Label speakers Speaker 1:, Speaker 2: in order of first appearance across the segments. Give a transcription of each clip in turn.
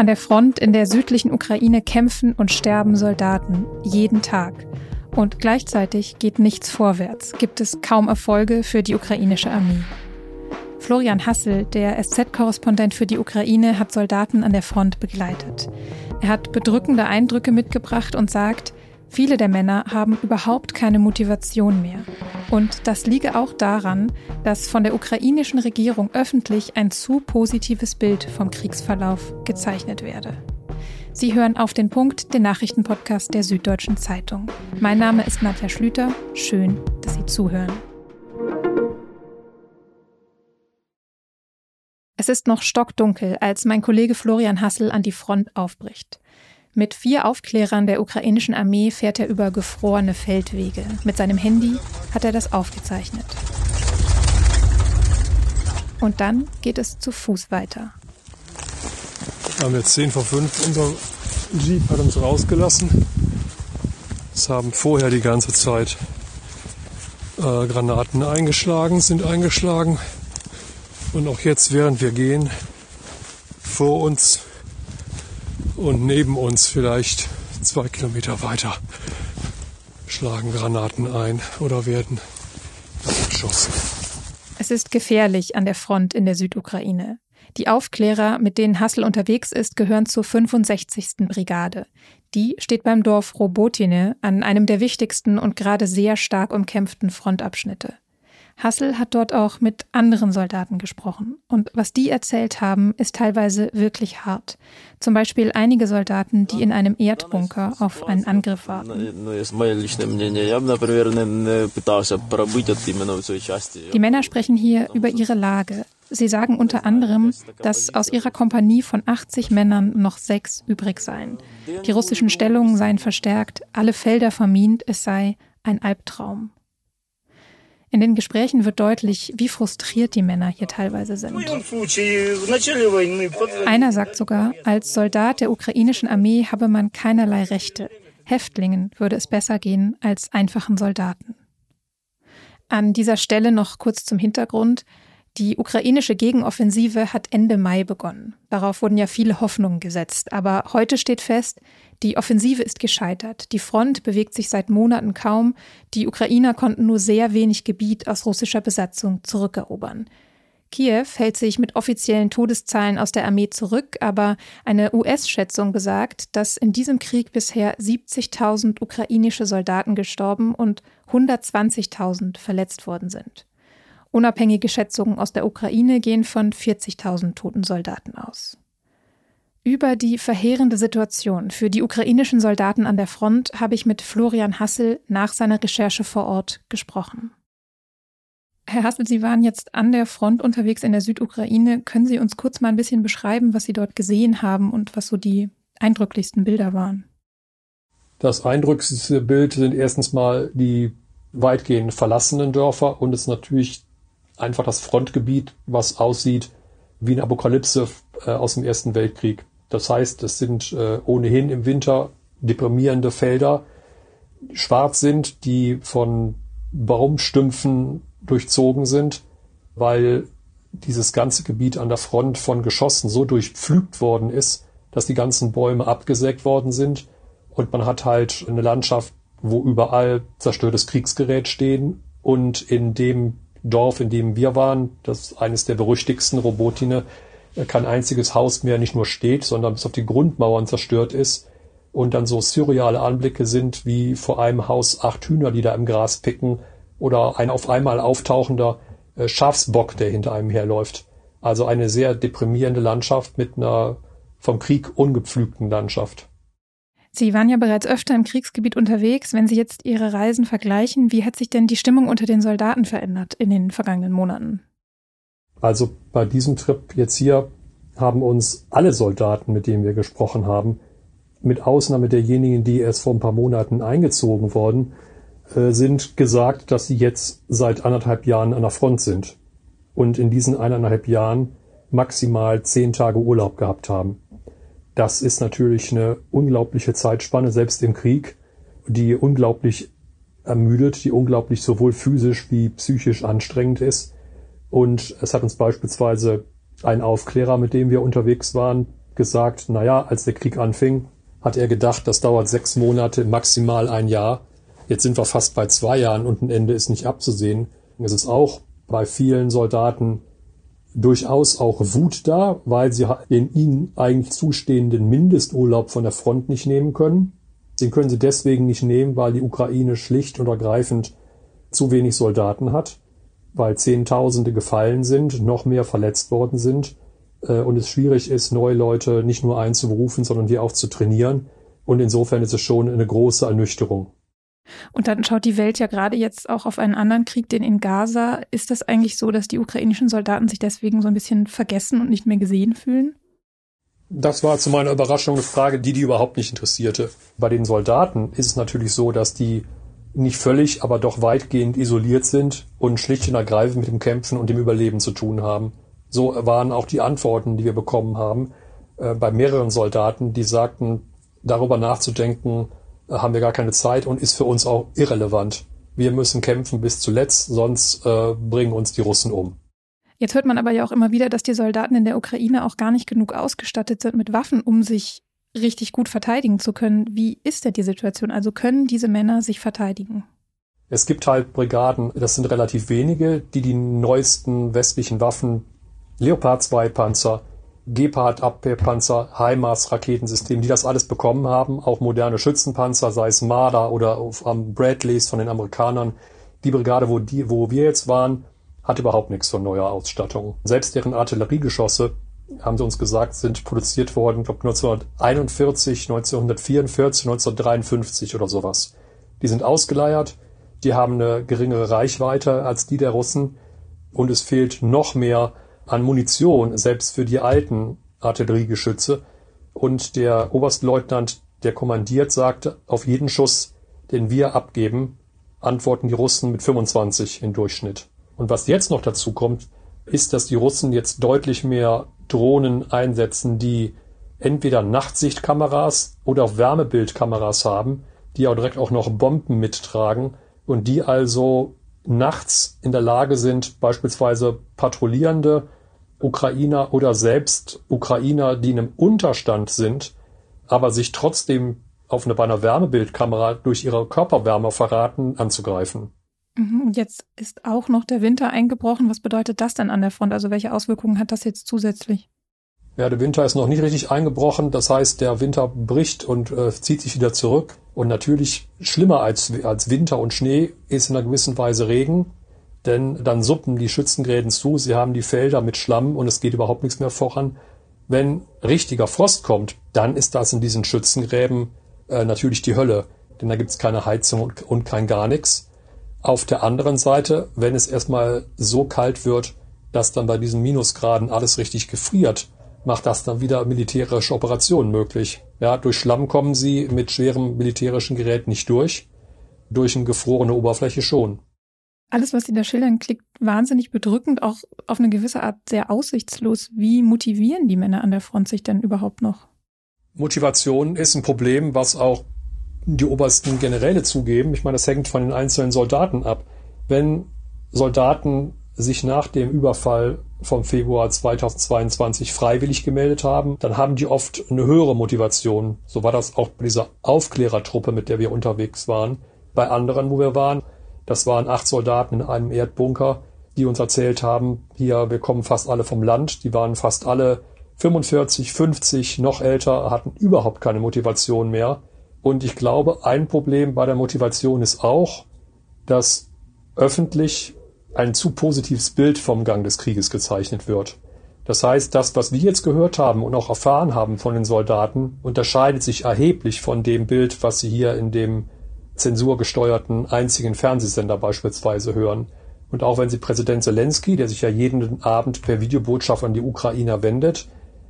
Speaker 1: An der Front in der südlichen Ukraine kämpfen und sterben Soldaten jeden Tag. Und gleichzeitig geht nichts vorwärts, gibt es kaum Erfolge für die ukrainische Armee. Florian Hassel, der SZ-Korrespondent für die Ukraine, hat Soldaten an der Front begleitet. Er hat bedrückende Eindrücke mitgebracht und sagt, viele der Männer haben überhaupt keine Motivation mehr. Und das liege auch daran, dass von der ukrainischen Regierung öffentlich ein zu positives Bild vom Kriegsverlauf gezeichnet werde. Sie hören auf den Punkt, den Nachrichtenpodcast der Süddeutschen Zeitung. Mein Name ist Nadja Schlüter. Schön, dass Sie zuhören. Es ist noch stockdunkel, als mein Kollege Florian Hassel an die Front aufbricht. Mit vier Aufklärern der ukrainischen Armee fährt er über gefrorene Feldwege. Mit seinem Handy hat er das aufgezeichnet. Und dann geht es zu Fuß weiter.
Speaker 2: Wir haben jetzt 10 vor 5. Unser Jeep hat uns rausgelassen. Es haben vorher die ganze Zeit äh, Granaten eingeschlagen, sind eingeschlagen. Und auch jetzt, während wir gehen, vor uns und neben uns vielleicht zwei Kilometer weiter schlagen Granaten ein oder werden geschossen.
Speaker 1: Es ist gefährlich an der Front in der Südukraine. Die Aufklärer, mit denen Hassel unterwegs ist, gehören zur 65. Brigade. Die steht beim Dorf Robotine an einem der wichtigsten und gerade sehr stark umkämpften Frontabschnitte. Hassel hat dort auch mit anderen Soldaten gesprochen. Und was die erzählt haben, ist teilweise wirklich hart. Zum Beispiel einige Soldaten, die in einem Erdbunker auf einen Angriff warten. Die Männer sprechen hier über ihre Lage. Sie sagen unter anderem, dass aus ihrer Kompanie von 80 Männern noch sechs übrig seien. Die russischen Stellungen seien verstärkt, alle Felder vermint, es sei ein Albtraum. In den Gesprächen wird deutlich, wie frustriert die Männer hier teilweise sind. Einer sagt sogar, als Soldat der ukrainischen Armee habe man keinerlei Rechte. Häftlingen würde es besser gehen als einfachen Soldaten. An dieser Stelle noch kurz zum Hintergrund. Die ukrainische Gegenoffensive hat Ende Mai begonnen. Darauf wurden ja viele Hoffnungen gesetzt. Aber heute steht fest, die Offensive ist gescheitert. Die Front bewegt sich seit Monaten kaum. Die Ukrainer konnten nur sehr wenig Gebiet aus russischer Besatzung zurückerobern. Kiew hält sich mit offiziellen Todeszahlen aus der Armee zurück, aber eine US-Schätzung besagt, dass in diesem Krieg bisher 70.000 ukrainische Soldaten gestorben und 120.000 verletzt worden sind. Unabhängige Schätzungen aus der Ukraine gehen von 40.000 toten Soldaten aus. Über die verheerende Situation für die ukrainischen Soldaten an der Front habe ich mit Florian Hassel nach seiner Recherche vor Ort gesprochen. Herr Hassel, Sie waren jetzt an der Front unterwegs in der Südukraine. Können Sie uns kurz mal ein bisschen beschreiben, was Sie dort gesehen haben und was so die eindrücklichsten Bilder waren?
Speaker 2: Das eindrücklichste Bild sind erstens mal die weitgehend verlassenen Dörfer und es natürlich einfach das Frontgebiet, was aussieht wie eine Apokalypse äh, aus dem Ersten Weltkrieg. Das heißt, es sind äh, ohnehin im Winter deprimierende Felder, schwarz sind, die von Baumstümpfen durchzogen sind, weil dieses ganze Gebiet an der Front von Geschossen so durchpflügt worden ist, dass die ganzen Bäume abgesägt worden sind und man hat halt eine Landschaft, wo überall zerstörtes Kriegsgerät stehen und in dem Dorf, in dem wir waren, das ist eines der berüchtigsten Robotine, äh, kein einziges Haus mehr nicht nur steht, sondern bis auf die Grundmauern zerstört ist und dann so surreale Anblicke sind wie vor einem Haus acht Hühner, die da im Gras picken oder ein auf einmal auftauchender äh, Schafsbock, der hinter einem herläuft. Also eine sehr deprimierende Landschaft mit einer vom Krieg ungepflügten Landschaft.
Speaker 1: Sie waren ja bereits öfter im Kriegsgebiet unterwegs. Wenn Sie jetzt Ihre Reisen vergleichen, wie hat sich denn die Stimmung unter den Soldaten verändert in den vergangenen Monaten?
Speaker 2: Also bei diesem Trip jetzt hier haben uns alle Soldaten, mit denen wir gesprochen haben, mit Ausnahme derjenigen, die erst vor ein paar Monaten eingezogen worden äh, sind, gesagt, dass sie jetzt seit anderthalb Jahren an der Front sind und in diesen eineinhalb Jahren maximal zehn Tage Urlaub gehabt haben. Das ist natürlich eine unglaubliche Zeitspanne, selbst im Krieg, die unglaublich ermüdet, die unglaublich sowohl physisch wie psychisch anstrengend ist. Und es hat uns beispielsweise ein Aufklärer, mit dem wir unterwegs waren, gesagt, naja, als der Krieg anfing, hat er gedacht, das dauert sechs Monate, maximal ein Jahr. Jetzt sind wir fast bei zwei Jahren und ein Ende ist nicht abzusehen. Es ist auch bei vielen Soldaten durchaus auch Wut da, weil sie den ihnen eigentlich zustehenden Mindesturlaub von der Front nicht nehmen können. Den können sie deswegen nicht nehmen, weil die Ukraine schlicht und ergreifend zu wenig Soldaten hat, weil Zehntausende gefallen sind, noch mehr verletzt worden sind äh, und es schwierig ist, neue Leute nicht nur einzuberufen, sondern die auch zu trainieren. Und insofern ist es schon eine große Ernüchterung.
Speaker 1: Und dann schaut die Welt ja gerade jetzt auch auf einen anderen Krieg, den in Gaza. Ist das eigentlich so, dass die ukrainischen Soldaten sich deswegen so ein bisschen vergessen und nicht mehr gesehen fühlen?
Speaker 2: Das war zu meiner Überraschung eine Frage, die die überhaupt nicht interessierte. Bei den Soldaten ist es natürlich so, dass die nicht völlig, aber doch weitgehend isoliert sind und schlicht und ergreifend mit dem Kämpfen und dem Überleben zu tun haben. So waren auch die Antworten, die wir bekommen haben, äh, bei mehreren Soldaten, die sagten, darüber nachzudenken, haben wir gar keine Zeit und ist für uns auch irrelevant. Wir müssen kämpfen bis zuletzt, sonst äh, bringen uns die Russen um.
Speaker 1: Jetzt hört man aber ja auch immer wieder, dass die Soldaten in der Ukraine auch gar nicht genug ausgestattet sind mit Waffen, um sich richtig gut verteidigen zu können. Wie ist denn die Situation? Also können diese Männer sich verteidigen?
Speaker 2: Es gibt halt Brigaden, das sind relativ wenige, die die neuesten westlichen Waffen, Leopard 2 Panzer, Gepard Abwehrpanzer, HIMARS Raketensystem, die das alles bekommen haben, auch moderne Schützenpanzer, sei es Marder oder um, Bradleys von den Amerikanern. Die Brigade, wo, die, wo wir jetzt waren, hat überhaupt nichts von neuer Ausstattung. Selbst deren Artilleriegeschosse, haben sie uns gesagt, sind produziert worden, glaube 1941, 1944, 1953 oder sowas. Die sind ausgeleiert, die haben eine geringere Reichweite als die der Russen und es fehlt noch mehr an Munition, selbst für die alten Artilleriegeschütze. Und der Oberstleutnant, der kommandiert, sagte, auf jeden Schuss, den wir abgeben, antworten die Russen mit 25 im Durchschnitt. Und was jetzt noch dazu kommt, ist, dass die Russen jetzt deutlich mehr Drohnen einsetzen, die entweder Nachtsichtkameras oder auch Wärmebildkameras haben, die auch direkt auch noch Bomben mittragen und die also nachts in der Lage sind, beispielsweise patrouillierende Ukrainer oder selbst Ukrainer, die in einem Unterstand sind, aber sich trotzdem auf eine, bei einer Wärmebildkamera durch ihre Körperwärme verraten, anzugreifen.
Speaker 1: Mhm, jetzt ist auch noch der Winter eingebrochen. Was bedeutet das denn an der Front? Also welche Auswirkungen hat das jetzt zusätzlich?
Speaker 2: Ja, der Winter ist noch nicht richtig eingebrochen. Das heißt, der Winter bricht und äh, zieht sich wieder zurück. Und natürlich schlimmer als, als Winter und Schnee ist in einer gewissen Weise Regen denn dann suppen die Schützengräben zu, sie haben die Felder mit Schlamm und es geht überhaupt nichts mehr voran. Wenn richtiger Frost kommt, dann ist das in diesen Schützengräben äh, natürlich die Hölle, denn da gibt's keine Heizung und, und kein gar nichts. Auf der anderen Seite, wenn es erstmal so kalt wird, dass dann bei diesen Minusgraden alles richtig gefriert, macht das dann wieder militärische Operationen möglich. Ja, durch Schlamm kommen sie mit schwerem militärischen Gerät nicht durch, durch eine gefrorene Oberfläche schon
Speaker 1: alles, was Sie da schildern, klingt wahnsinnig bedrückend, auch auf eine gewisse Art sehr aussichtslos. Wie motivieren die Männer an der Front sich denn überhaupt noch?
Speaker 2: Motivation ist ein Problem, was auch die obersten Generäle zugeben. Ich meine, das hängt von den einzelnen Soldaten ab. Wenn Soldaten sich nach dem Überfall vom Februar 2022 freiwillig gemeldet haben, dann haben die oft eine höhere Motivation. So war das auch bei dieser Aufklärertruppe, mit der wir unterwegs waren. Bei anderen, wo wir waren, das waren acht Soldaten in einem Erdbunker, die uns erzählt haben, hier, wir kommen fast alle vom Land. Die waren fast alle 45, 50, noch älter, hatten überhaupt keine Motivation mehr. Und ich glaube, ein Problem bei der Motivation ist auch, dass öffentlich ein zu positives Bild vom Gang des Krieges gezeichnet wird. Das heißt, das, was wir jetzt gehört haben und auch erfahren haben von den Soldaten, unterscheidet sich erheblich von dem Bild, was sie hier in dem zensurgesteuerten einzigen Fernsehsender beispielsweise hören. Und auch wenn Sie Präsident Zelensky, der sich ja jeden Abend per Videobotschaft an die Ukrainer wendet,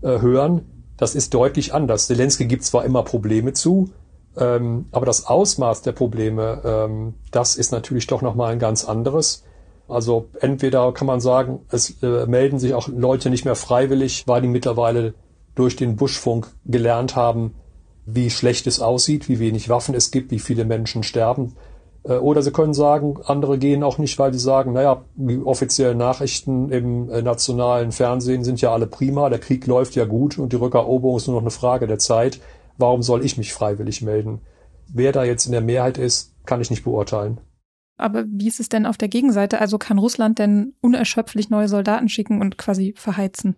Speaker 2: äh, hören, das ist deutlich anders. Zelensky gibt zwar immer Probleme zu, ähm, aber das Ausmaß der Probleme, ähm, das ist natürlich doch nochmal ein ganz anderes. Also entweder kann man sagen, es äh, melden sich auch Leute nicht mehr freiwillig, weil die mittlerweile durch den Buschfunk gelernt haben, wie schlecht es aussieht, wie wenig Waffen es gibt, wie viele Menschen sterben. Äh, oder sie können sagen, andere gehen auch nicht, weil sie sagen, naja, die offiziellen Nachrichten im äh, nationalen Fernsehen sind ja alle prima, der Krieg läuft ja gut und die Rückeroberung ist nur noch eine Frage der Zeit. Warum soll ich mich freiwillig melden? Wer da jetzt in der Mehrheit ist, kann ich nicht beurteilen.
Speaker 1: Aber wie ist es denn auf der Gegenseite? Also kann Russland denn unerschöpflich neue Soldaten schicken und quasi verheizen?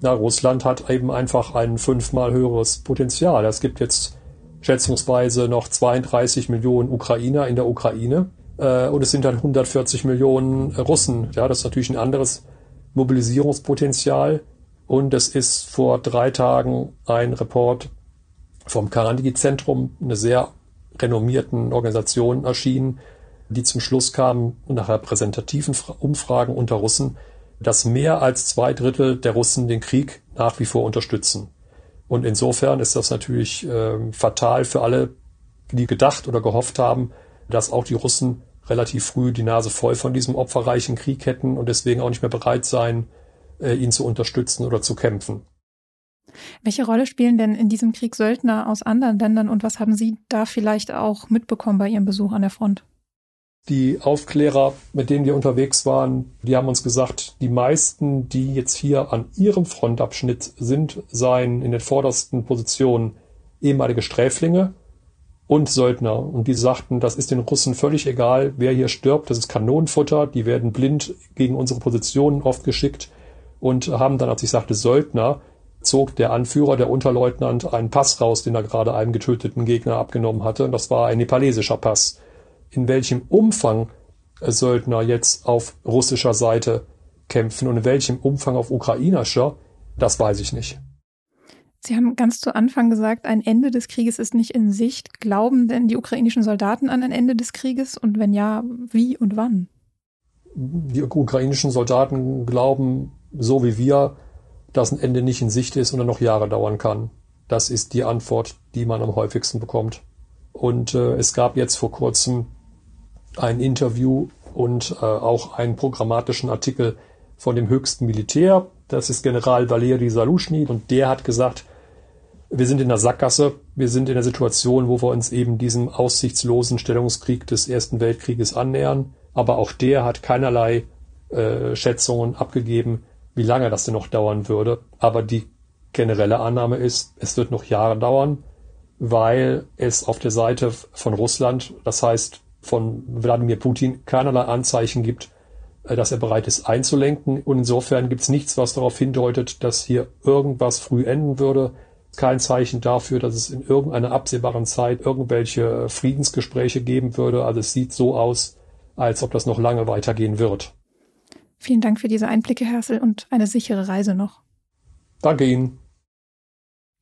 Speaker 2: Na, Russland hat eben einfach ein fünfmal höheres Potenzial. Es gibt jetzt schätzungsweise noch 32 Millionen Ukrainer in der Ukraine äh, und es sind dann 140 Millionen Russen. Ja, das ist natürlich ein anderes Mobilisierungspotenzial. Und es ist vor drei Tagen ein Report vom Karandigi-Zentrum, eine sehr renommierten Organisation erschienen, die zum Schluss kam, nach repräsentativen Umfragen unter Russen, dass mehr als zwei Drittel der Russen den Krieg nach wie vor unterstützen. Und insofern ist das natürlich äh, fatal für alle, die gedacht oder gehofft haben, dass auch die Russen relativ früh die Nase voll von diesem opferreichen Krieg hätten und deswegen auch nicht mehr bereit sein, äh, ihn zu unterstützen oder zu kämpfen.
Speaker 1: Welche Rolle spielen denn in diesem Krieg Söldner aus anderen Ländern und was haben Sie da vielleicht auch mitbekommen bei Ihrem Besuch an der Front?
Speaker 2: Die Aufklärer, mit denen wir unterwegs waren, die haben uns gesagt, die meisten, die jetzt hier an ihrem Frontabschnitt sind, seien in den vordersten Positionen ehemalige Sträflinge und Söldner. Und die sagten, das ist den Russen völlig egal, wer hier stirbt, das ist Kanonenfutter, die werden blind gegen unsere Positionen oft geschickt und haben dann, als ich sagte Söldner, zog der Anführer, der Unterleutnant, einen Pass raus, den er gerade einem getöteten Gegner abgenommen hatte. Und das war ein nepalesischer Pass in welchem Umfang Söldner jetzt auf russischer Seite kämpfen und in welchem Umfang auf ukrainischer, das weiß ich nicht.
Speaker 1: Sie haben ganz zu Anfang gesagt, ein Ende des Krieges ist nicht in Sicht. Glauben denn die ukrainischen Soldaten an ein Ende des Krieges? Und wenn ja, wie und wann?
Speaker 2: Die ukrainischen Soldaten glauben, so wie wir, dass ein Ende nicht in Sicht ist und dann noch Jahre dauern kann. Das ist die Antwort, die man am häufigsten bekommt. Und äh, es gab jetzt vor kurzem ein Interview und äh, auch einen programmatischen Artikel von dem höchsten Militär. Das ist General Valeri Salushny und der hat gesagt, wir sind in der Sackgasse, wir sind in der Situation, wo wir uns eben diesem aussichtslosen Stellungskrieg des Ersten Weltkrieges annähern. Aber auch der hat keinerlei äh, Schätzungen abgegeben, wie lange das denn noch dauern würde. Aber die generelle Annahme ist, es wird noch Jahre dauern, weil es auf der Seite von Russland, das heißt von Wladimir Putin keinerlei Anzeichen gibt, äh, dass er bereit ist einzulenken. Und insofern gibt es nichts, was darauf hindeutet, dass hier irgendwas früh enden würde. Kein Zeichen dafür, dass es in irgendeiner absehbaren Zeit irgendwelche Friedensgespräche geben würde. Also es sieht so aus, als ob das noch lange weitergehen wird.
Speaker 1: Vielen Dank für diese Einblicke, Hersel, und eine sichere Reise noch.
Speaker 2: Danke Ihnen.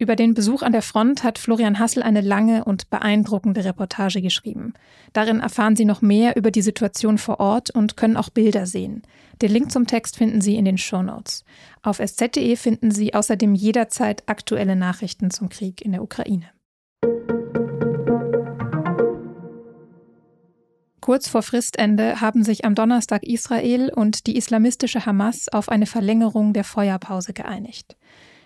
Speaker 1: Über den Besuch an der Front hat Florian Hassel eine lange und beeindruckende Reportage geschrieben. Darin erfahren Sie noch mehr über die Situation vor Ort und können auch Bilder sehen. Den Link zum Text finden Sie in den Show Notes. Auf sz.de finden Sie außerdem jederzeit aktuelle Nachrichten zum Krieg in der Ukraine. Kurz vor Fristende haben sich am Donnerstag Israel und die islamistische Hamas auf eine Verlängerung der Feuerpause geeinigt.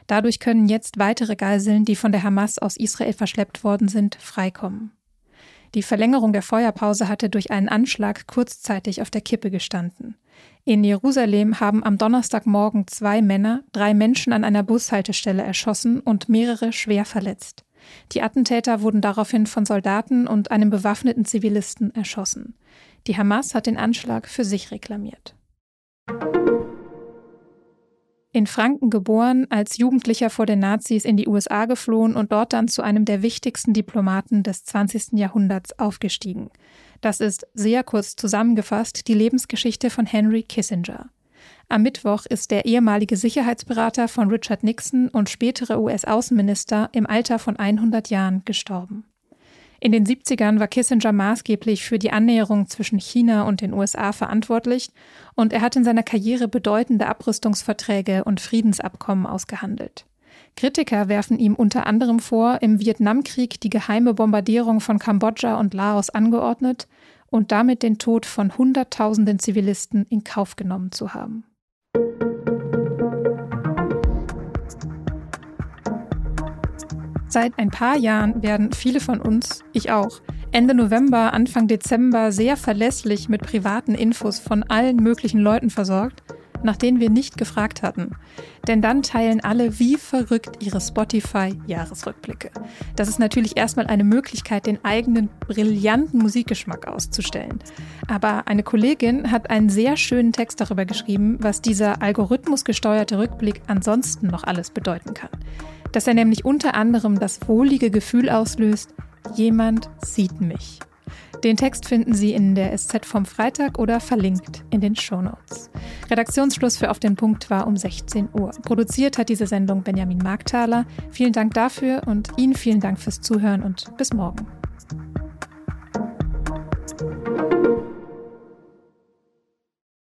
Speaker 1: Dadurch können jetzt weitere Geiseln, die von der Hamas aus Israel verschleppt worden sind, freikommen. Die Verlängerung der Feuerpause hatte durch einen Anschlag kurzzeitig auf der Kippe gestanden. In Jerusalem haben am Donnerstagmorgen zwei Männer drei Menschen an einer Bushaltestelle erschossen und mehrere schwer verletzt. Die Attentäter wurden daraufhin von Soldaten und einem bewaffneten Zivilisten erschossen. Die Hamas hat den Anschlag für sich reklamiert. In Franken geboren, als Jugendlicher vor den Nazis in die USA geflohen und dort dann zu einem der wichtigsten Diplomaten des 20. Jahrhunderts aufgestiegen. Das ist sehr kurz zusammengefasst die Lebensgeschichte von Henry Kissinger. Am Mittwoch ist der ehemalige Sicherheitsberater von Richard Nixon und spätere US-Außenminister im Alter von 100 Jahren gestorben. In den 70ern war Kissinger maßgeblich für die Annäherung zwischen China und den USA verantwortlich und er hat in seiner Karriere bedeutende Abrüstungsverträge und Friedensabkommen ausgehandelt. Kritiker werfen ihm unter anderem vor, im Vietnamkrieg die geheime Bombardierung von Kambodscha und Laos angeordnet und damit den Tod von Hunderttausenden Zivilisten in Kauf genommen zu haben. Seit ein paar Jahren werden viele von uns, ich auch, Ende November, Anfang Dezember sehr verlässlich mit privaten Infos von allen möglichen Leuten versorgt, nach denen wir nicht gefragt hatten. Denn dann teilen alle wie verrückt ihre Spotify-Jahresrückblicke. Das ist natürlich erstmal eine Möglichkeit, den eigenen brillanten Musikgeschmack auszustellen. Aber eine Kollegin hat einen sehr schönen Text darüber geschrieben, was dieser algorithmusgesteuerte Rückblick ansonsten noch alles bedeuten kann. Dass er nämlich unter anderem das wohlige Gefühl auslöst, jemand sieht mich. Den Text finden Sie in der SZ vom Freitag oder verlinkt in den Shownotes. Redaktionsschluss für Auf den Punkt war um 16 Uhr. Produziert hat diese Sendung Benjamin Markthaler. Vielen Dank dafür und Ihnen vielen Dank fürs Zuhören und bis morgen.